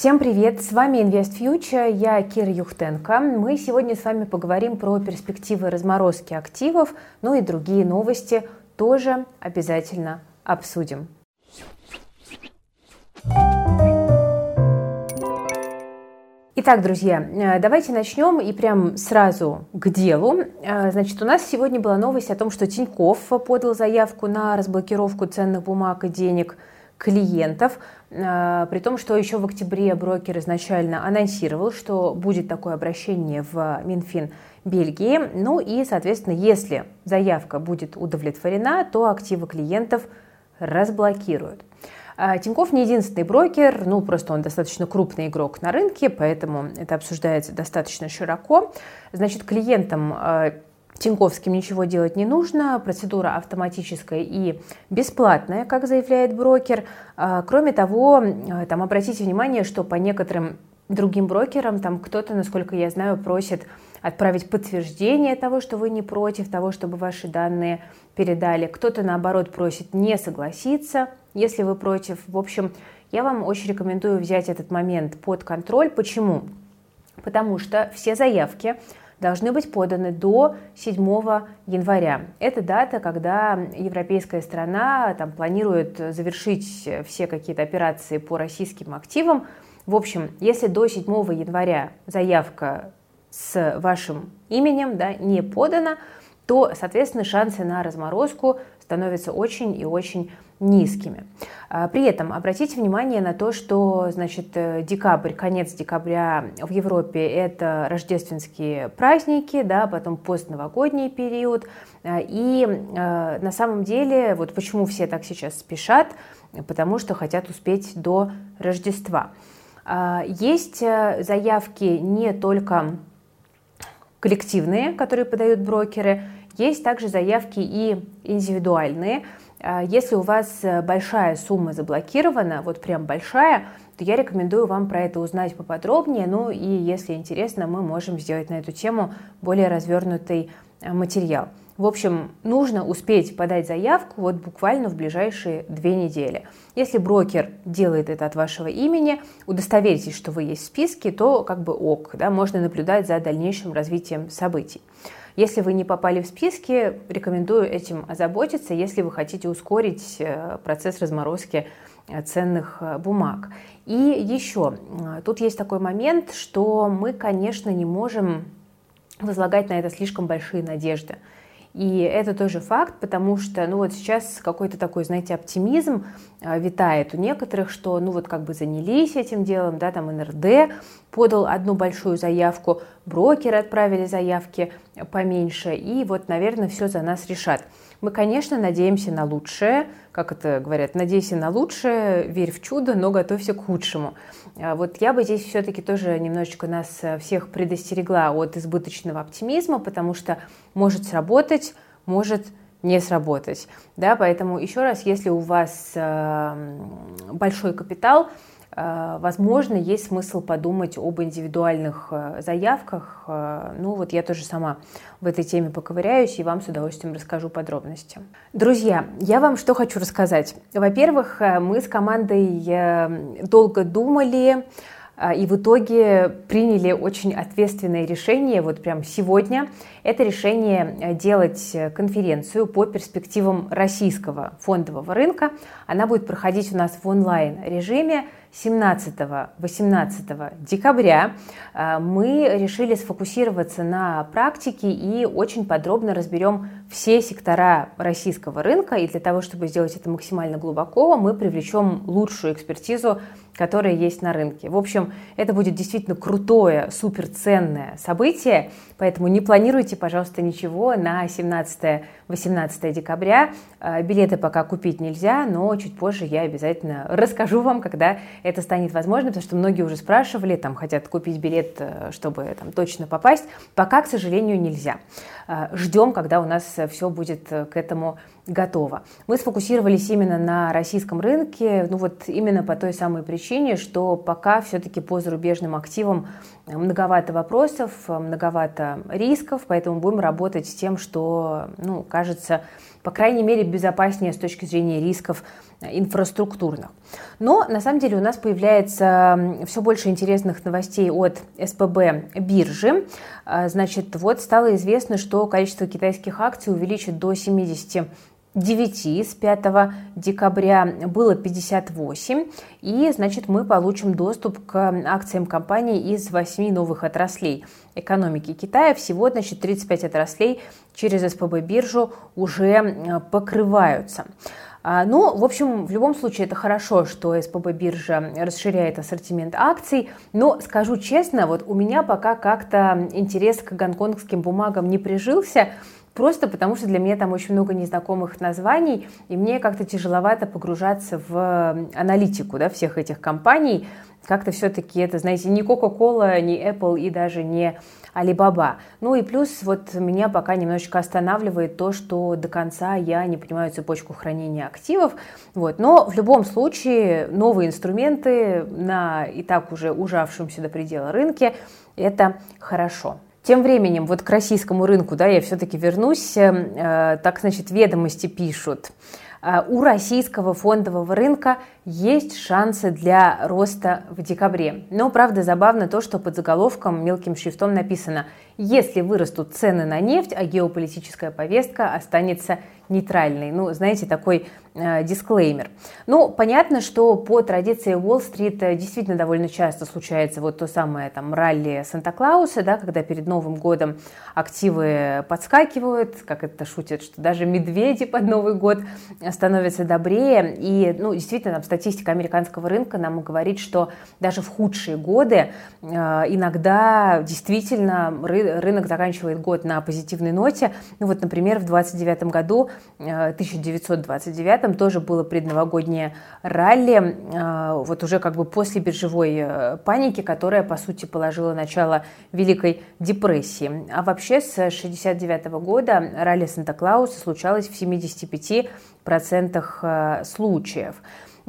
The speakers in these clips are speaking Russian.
Всем привет! С вами Invest Future, я Кира Юхтенко. Мы сегодня с вами поговорим про перспективы разморозки активов, ну и другие новости тоже обязательно обсудим. Итак, друзья, э, давайте начнем и прям сразу к делу. Э, значит, у нас сегодня была новость о том, что Тиньков подал заявку на разблокировку ценных бумаг и денег клиентов, э, при том, что еще в октябре брокер изначально анонсировал, что будет такое обращение в Минфин Бельгии. Ну и, соответственно, если заявка будет удовлетворена, то активы клиентов разблокируют. А, Тиньков не единственный брокер, ну просто он достаточно крупный игрок на рынке, поэтому это обсуждается достаточно широко. Значит, клиентам а, Тиньковским ничего делать не нужно, процедура автоматическая и бесплатная, как заявляет брокер. А, кроме того, там обратите внимание, что по некоторым другим брокерам там кто-то, насколько я знаю, просит отправить подтверждение того, что вы не против того, чтобы ваши данные передали. Кто-то, наоборот, просит не согласиться если вы против. В общем, я вам очень рекомендую взять этот момент под контроль. Почему? Потому что все заявки должны быть поданы до 7 января. Это дата, когда европейская страна там, планирует завершить все какие-то операции по российским активам. В общем, если до 7 января заявка с вашим именем да, не подана, то, соответственно, шансы на разморозку становятся очень и очень низкими. А, при этом обратите внимание на то, что значит, э, декабрь, конец декабря в Европе – это рождественские праздники, да, потом постновогодний период. А, и э, на самом деле, вот почему все так сейчас спешат, потому что хотят успеть до Рождества. А, есть э, заявки не только коллективные, которые подают брокеры, есть также заявки и индивидуальные – а, если у вас э, большая сумма заблокирована, вот прям большая, то я рекомендую вам про это узнать поподробнее. Ну и если интересно, мы можем сделать на эту тему более развернутый э, материал. В общем, нужно успеть подать заявку вот буквально в ближайшие две недели. Если брокер делает это от вашего имени, удостоверитесь, что вы есть в списке, то как бы ок, да, можно наблюдать за дальнейшим развитием событий. Если вы не попали в списки, рекомендую этим озаботиться, если вы хотите ускорить э, процесс разморозки э, ценных э, бумаг. И еще, тут есть такой момент, что мы, конечно, не можем возлагать на это слишком большие надежды. И это тоже факт, потому что, ну вот сейчас какой-то такой, знаете, оптимизм а, витает у некоторых, что, ну вот как бы занялись этим делом, да, там НРД подал одну большую заявку, брокеры отправили заявки поменьше, и вот, наверное, все за нас решат. Мы, конечно, надеемся на лучшее, как это говорят, надейся на лучшее, верь в чудо, но готовься к худшему. А вот я бы здесь все-таки тоже немножечко нас э, всех предостерегла от избыточного оптимизма, потому что может сработать, может не сработать. Да, поэтому еще раз, если у вас э, большой капитал, возможно, есть смысл подумать об индивидуальных э, заявках. Э, ну вот я тоже сама в этой теме поковыряюсь и вам с удовольствием расскажу подробности. Друзья, я вам что хочу рассказать. Во-первых, мы с командой долго думали, и в итоге приняли очень ответственное решение, вот прям сегодня. Это решение делать конференцию по перспективам российского фондового рынка. Она будет проходить у нас в онлайн-режиме 17-18 декабря э, мы решили сфокусироваться на практике и очень подробно разберем все сектора российского рынка. И для того, чтобы сделать это максимально глубоко, мы привлечем лучшую экспертизу, которая есть на рынке. В общем, это будет действительно крутое, суперценное событие, поэтому не планируйте, пожалуйста, ничего на 17-18 декабря. Э, билеты пока купить нельзя, но чуть позже я обязательно расскажу вам, когда это станет возможно, потому что многие уже спрашивали, там, хотят купить билет, э, чтобы там, точно попасть. Пока, к сожалению, нельзя. Э, Ждем, когда у нас все будет к этому готова. Мы сфокусировались именно на российском рынке, ну вот именно по той самой причине, что пока все-таки по зарубежным активам многовато вопросов, многовато рисков, поэтому будем работать с тем, что, ну, кажется, по крайней мере, безопаснее с точки зрения рисков инфраструктурных. Но на самом деле у нас появляется все больше интересных новостей от СПБ биржи. А, значит, вот стало известно, что количество китайских акций увеличит до 70 9 с 5 декабря было 58, и, значит, мы получим доступ к акциям компании из 8 новых отраслей экономики Китая. Всего, значит, 35 отраслей через СПБ биржу уже покрываются. А, ну, в общем, в любом случае это хорошо, что СПБ биржа расширяет ассортимент акций, но скажу честно, вот у меня пока как-то интерес к гонконгским бумагам не прижился, Просто потому, что для меня там очень много незнакомых названий, и мне как-то тяжеловато погружаться в аналитику да, всех этих компаний. Как-то все-таки это, знаете, не Coca-Cola, не Apple и даже не Alibaba. Ну и плюс вот меня пока немножечко останавливает то, что до конца я не понимаю цепочку хранения активов. Вот. Но в любом случае новые инструменты на и так уже ужавшемся до предела рынке – это хорошо. Тем временем, вот к российскому рынку, да, я все-таки вернусь, э, так, значит, ведомости пишут. Э, у российского фондового рынка есть шансы для роста в декабре. Но, правда, забавно то, что под заголовком мелким шрифтом написано «Если вырастут цены на нефть, а геополитическая повестка останется нейтральный. Ну, знаете, такой э, дисклеймер. Ну, понятно, что по традиции Уолл-стрит э, действительно довольно часто случается вот то самое там ралли Санта-Клауса, да, когда перед Новым годом активы подскакивают, как это шутят, что даже медведи под Новый год становятся добрее. И, ну, действительно, там статистика американского рынка нам говорит, что даже в худшие годы э, иногда действительно рынок заканчивает год на позитивной ноте. Ну, вот, например, в 29 году 1929 тоже было предновогоднее ралли, э, вот уже как бы после биржевой э, паники, которая, по сути, положила начало Великой депрессии. А вообще с 1969 года ралли Санта-Клауса случалось в 75% э, случаев.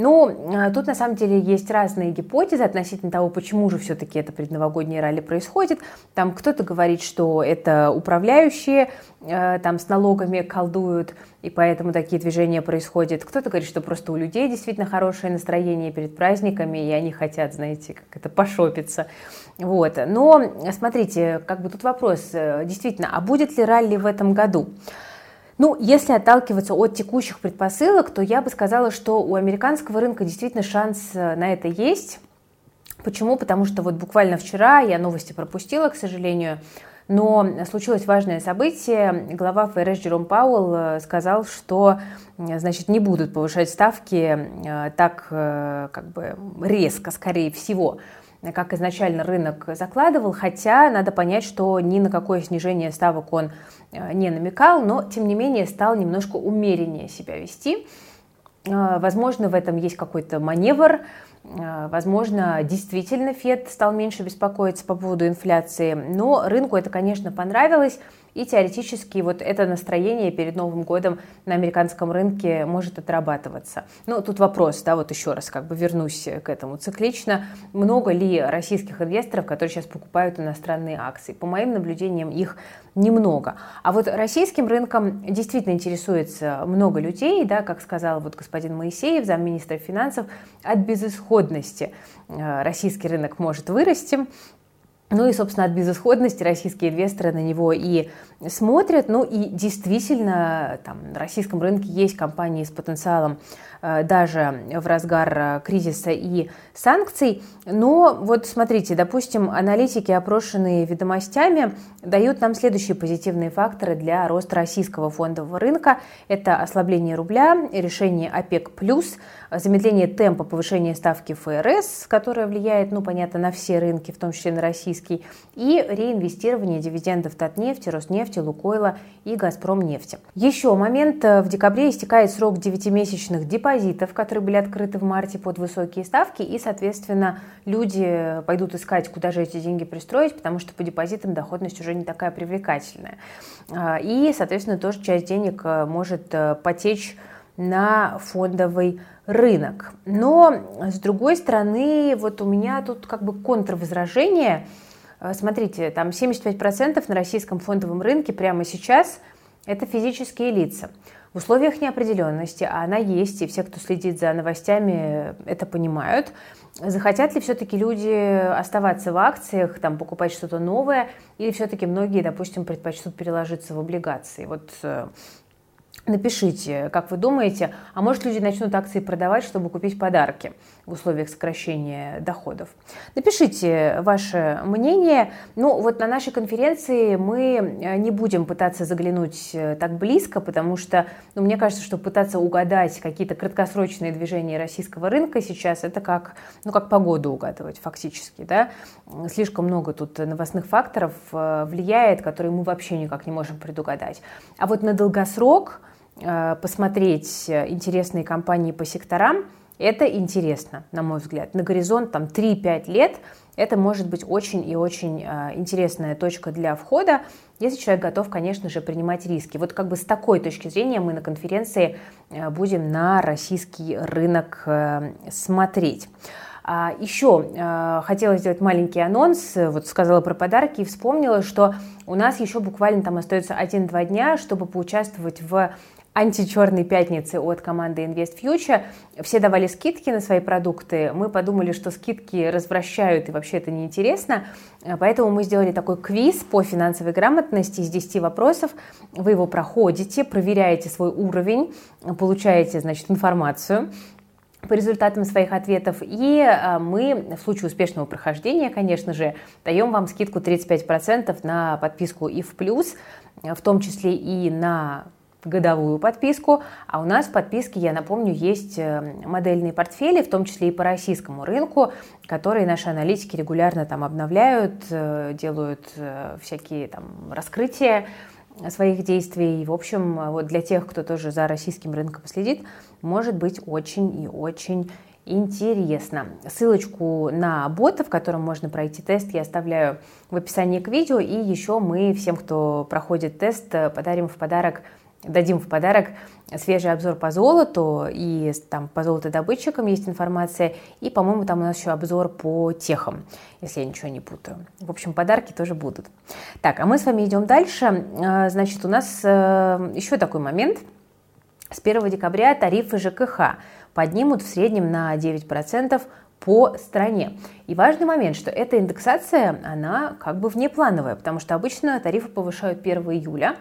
Ну, а, тут на самом деле есть разные гипотезы относительно того, почему же все-таки это предновогоднее ралли происходит. Там кто-то говорит, что это управляющие э, там с налогами колдуют, и поэтому такие движения происходят. Кто-то говорит, что просто у людей действительно хорошее настроение перед праздниками, и они хотят, знаете, как это пошопиться. Вот. Но смотрите, как бы тут вопрос, э, действительно, а будет ли ралли в этом году? Ну, если отталкиваться от текущих предпосылок, то я бы сказала, что у американского рынка действительно шанс э, на это есть. Почему? Потому что вот буквально вчера я новости пропустила, к сожалению, но случилось важное событие. Глава ФРС Джером Пауэлл э, сказал, что значит, не будут повышать ставки э, так как бы резко, скорее всего как изначально рынок закладывал, хотя надо понять, что ни на какое снижение ставок он э, не намекал, но тем не менее стал немножко умереннее себя вести. Э, возможно, в этом есть какой-то маневр, э, Возможно, действительно Фед стал меньше беспокоиться по поводу инфляции, но рынку это, конечно, понравилось. И теоретически вот это настроение перед Новым годом на американском рынке может отрабатываться. Но тут вопрос, да, вот еще раз как бы вернусь к этому циклично. Много ли российских инвесторов, которые сейчас покупают иностранные акции? По моим наблюдениям, их немного. А вот российским рынком действительно интересуется много людей, да, как сказал вот господин Моисеев, замминистра финансов, от безысходности э, российский рынок может вырасти. Ну и, собственно, от безысходности российские инвесторы на него и смотрят. Ну и действительно, там, на российском рынке есть компании с потенциалом Э, даже в разгар э, кризиса и санкций. Но вот смотрите, допустим, аналитики, опрошенные ведомостями, дают нам следующие позитивные факторы для роста российского фондового рынка. Это ослабление рубля, решение ОПЕК+, замедление темпа повышения ставки ФРС, которое влияет, ну, понятно, на все рынки, в том числе на российский, российский, и реинвестирование дивидендов Татнефти, Роснефти, Лукойла и Газпромнефти. Еще момент. В декабре истекает срок 9-месячных депозитов, которые были открыты в марте под высокие ставки, и, соответственно, люди пойдут искать, куда же эти деньги пристроить, потому что по депозитам доходность уже не такая привлекательная. А, и, соответственно, тоже часть денег э, может э, потечь на фондовый рынок. Но, с другой стороны, вот у меня тут как бы контрвозражение. Э, смотрите, там 75% на российском фондовом рынке прямо сейчас – это физические лица. В условиях неопределенности, а она есть, и все, кто следит за новостями, это понимают, захотят ли все-таки люди оставаться в акциях, там, покупать что-то новое, или все-таки многие, допустим, предпочтут переложиться в облигации. Вот э, Напишите, как вы думаете, а может люди начнут акции продавать, чтобы купить подарки в условиях сокращения доходов? Напишите ваше мнение. Ну вот на нашей конференции мы э, не будем пытаться заглянуть э, так близко, потому что ну, мне кажется, что пытаться угадать какие-то краткосрочные движения российского рынка сейчас это как, ну, как погоду угадывать фактически. Да? Слишком много тут новостных факторов э, влияет, которые мы вообще никак не можем предугадать. А вот на долгосрок посмотреть интересные компании по секторам, это интересно, на мой взгляд. На горизонт там 3-5 лет это может быть очень и очень э, интересная точка для входа, если человек готов, конечно же, принимать риски. Вот как бы с такой точки зрения мы на конференции э, будем на российский рынок смотреть. А еще хотела сделать маленький анонс, вот сказала про подарки и вспомнила, что у нас еще буквально там остается 1-2 дня, чтобы поучаствовать в античерной пятницы от команды Invest Future. Все давали скидки на свои продукты. Мы подумали, что скидки развращают и вообще это неинтересно. Поэтому мы сделали такой квиз по финансовой грамотности из 10 вопросов. Вы его проходите, проверяете свой уровень, получаете, значит, информацию по результатам своих ответов. И а, мы в случае успешного прохождения, конечно же, даем вам скидку 35% на подписку IF+, в том числе и на годовую подписку, а у нас в подписке, я напомню, есть э, модельные портфели, в том числе и по российскому рынку, которые наши аналитики регулярно там обновляют, э, делают э, всякие там раскрытия своих действий. В общем, вот для тех, кто тоже за российским рынком следит, может быть очень и очень интересно. Ссылочку на бота, в котором можно пройти тест, я оставляю в описании к видео. И еще мы всем, кто проходит тест, подарим в подарок дадим в подарок свежий обзор по золоту, и там по золотодобытчикам есть информация, и, по-моему, там у нас еще обзор по техам, если я ничего не путаю. В общем, подарки тоже будут. Так, а мы с вами идем дальше. А, значит, у нас э, еще такой момент. С 1 декабря тарифы ЖКХ поднимут в среднем на 9% по стране. И важный момент, что эта индексация, она как бы внеплановая, потому что обычно тарифы повышают 1 июля,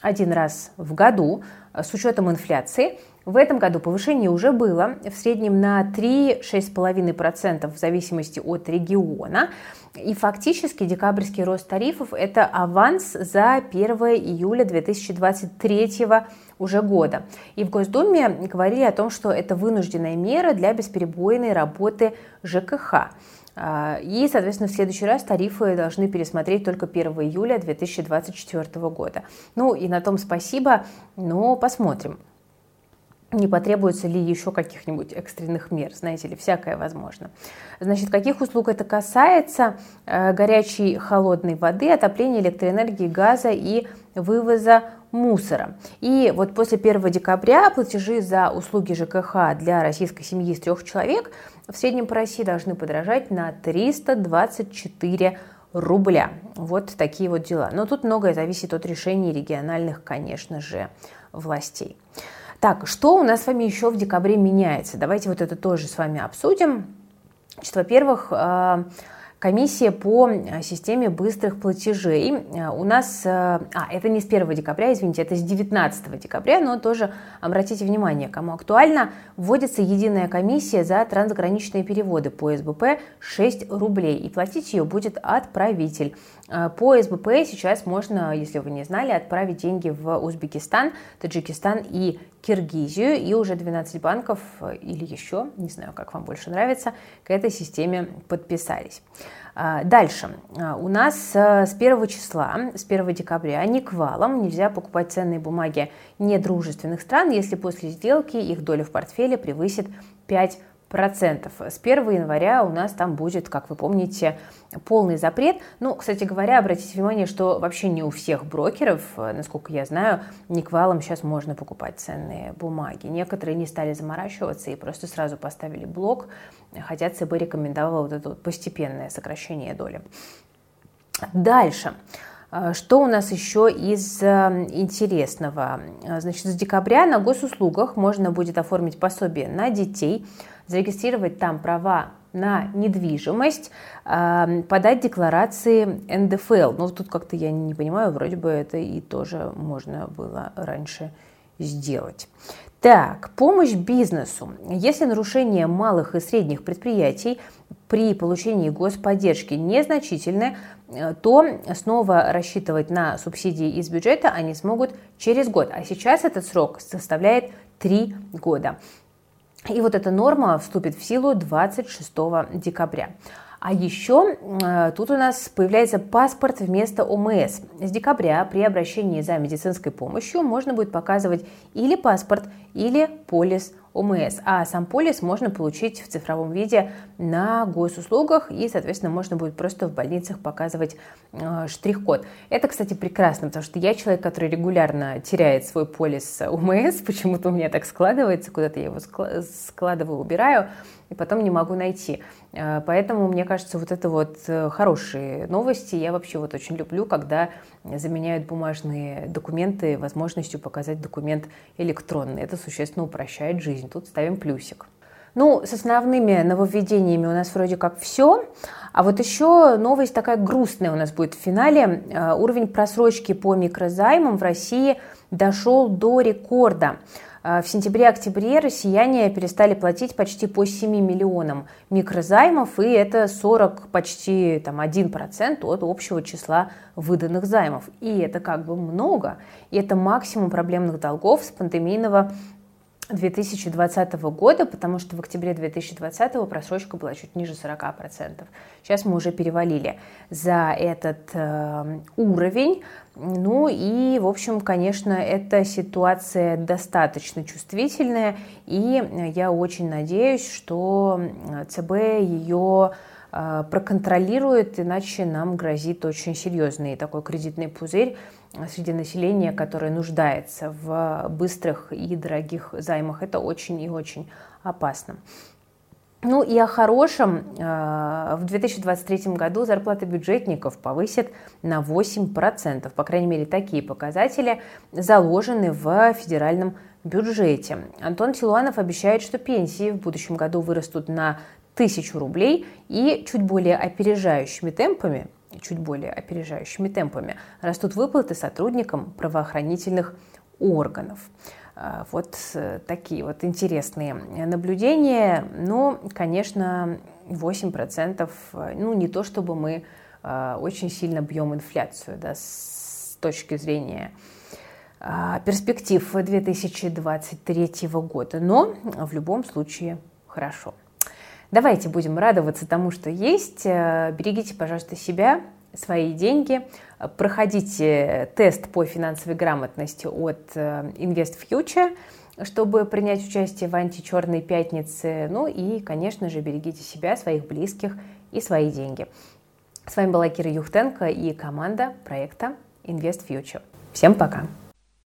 один раз в году э, с учетом инфляции. В этом году повышение уже было в среднем на 3-6,5% в зависимости от региона. И фактически декабрьский рост тарифов – это аванс за 1 июля 2023 уже года. И в Госдуме говорили о том, что это вынужденная мера для бесперебойной работы ЖКХ. А, и, соответственно, в следующий раз тарифы должны пересмотреть только 1 июля 2024 года. Ну и на том спасибо, но посмотрим. Не потребуется ли еще каких-нибудь экстренных мер, знаете ли, всякое возможно. Значит, каких услуг это касается? Э, горячей, холодной воды, отопления, электроэнергии, газа и вывоза мусора. И вот после 1 декабря платежи за услуги ЖКХ для российской семьи из трех человек в среднем по России должны подорожать на 324 рубля. Вот такие вот дела. Но тут многое зависит от решений региональных, конечно же, властей. Так, что у нас с вами еще в декабре меняется? Давайте вот это тоже с вами обсудим. Значит, во-первых, э, комиссия по э, системе быстрых платежей. Э, у нас, э, а, это не с 1 декабря, извините, это с 19 декабря, но тоже обратите внимание, кому актуально, вводится единая комиссия за трансграничные переводы по СБП 6 рублей, и платить ее будет отправитель. По СБП сейчас можно, если вы не знали, отправить деньги в Узбекистан, Таджикистан и Киргизию, и уже 12 банков или еще, не знаю, как вам больше нравится, к этой системе подписались. А, дальше. У нас э, с 1 числа, с 1 декабря ни к валам нельзя покупать ценные бумаги недружественных стран, если после сделки их доля в портфеле превысит 5 процентов. С 1 января у нас там будет, как вы помните, полный запрет. Ну, кстати говоря, обратите внимание, что вообще не у всех брокеров, насколько я знаю, никвалом сейчас можно покупать ценные бумаги. Некоторые не стали заморачиваться и просто сразу поставили блок, хотя ЦБ рекомендовала вот это вот постепенное сокращение доли. Дальше. Что у нас еще из э, интересного? Значит, с декабря на госуслугах можно будет оформить пособие на детей – зарегистрировать там права на недвижимость, эм, подать декларации НДФЛ. Ну, тут как-то я не понимаю, вроде бы это и тоже можно было раньше сделать. Так, помощь бизнесу. Если нарушение малых и средних предприятий при получении господдержки незначительны, э, то снова рассчитывать на субсидии из бюджета они смогут через год. А сейчас этот срок составляет 3 года. И вот эта норма вступит в силу 26 декабря. А еще э, тут у нас появляется паспорт вместо ОМС. С декабря при обращении за медицинской помощью можно будет показывать или паспорт, или полис ОМС. А сам полис можно получить в цифровом виде на госуслугах, и, соответственно, можно будет просто в больницах показывать э, штрих-код. Это, кстати, прекрасно, потому что я человек, который регулярно теряет свой полис ОМС, почему-то у меня так складывается, куда-то я его складываю, убираю, и потом не могу найти. Э, поэтому, мне кажется, вот это вот э, хорошие новости. Я вообще вот очень люблю, когда заменяют бумажные документы возможностью показать документ электронный. Это существенно упрощает жизнь. Тут ставим плюсик. Ну, с основными нововведениями у нас вроде как все. А вот еще новость такая грустная у нас будет в финале. Э, уровень просрочки по микрозаймам в России дошел до рекорда. А, в сентябре-октябре россияне перестали платить почти по 7 миллионам микрозаймов, и это 40, почти там, 1% от общего числа выданных займов. И это как бы много, и это максимум проблемных долгов с пандемийного 2020 года, потому что в октябре 2020 просрочка была чуть ниже 40%. Сейчас мы уже перевалили за этот э, уровень. Ну и, в общем, конечно, эта ситуация достаточно чувствительная, и я очень надеюсь, что ЦБ ее э, проконтролирует, иначе нам грозит очень серьезный такой кредитный пузырь среди населения, которое нуждается в быстрых и дорогих займах. Это очень и очень опасно. Ну и о хорошем. Э, в 2023 году зарплаты бюджетников повысят на 8%. По крайней мере, такие показатели заложены в федеральном бюджете. Антон Силуанов обещает, что пенсии в будущем году вырастут на тысячу рублей и чуть более опережающими темпами чуть более опережающими темпами растут выплаты сотрудникам правоохранительных органов. А, вот э, такие вот интересные наблюдения. Но, конечно, 8%, э, ну, не то чтобы мы э, очень сильно бьем инфляцию да, с точки зрения а, перспектив 2023 года, но в любом случае хорошо. Давайте будем радоваться тому, что есть. Э, берегите, пожалуйста, себя, свои деньги. Проходите тест по финансовой грамотности от э, Invest Future, чтобы принять участие в античерной пятнице. Ну и, конечно же, берегите себя, своих близких и свои деньги. С вами была Кира Юхтенко и команда проекта Invest Future. Всем пока!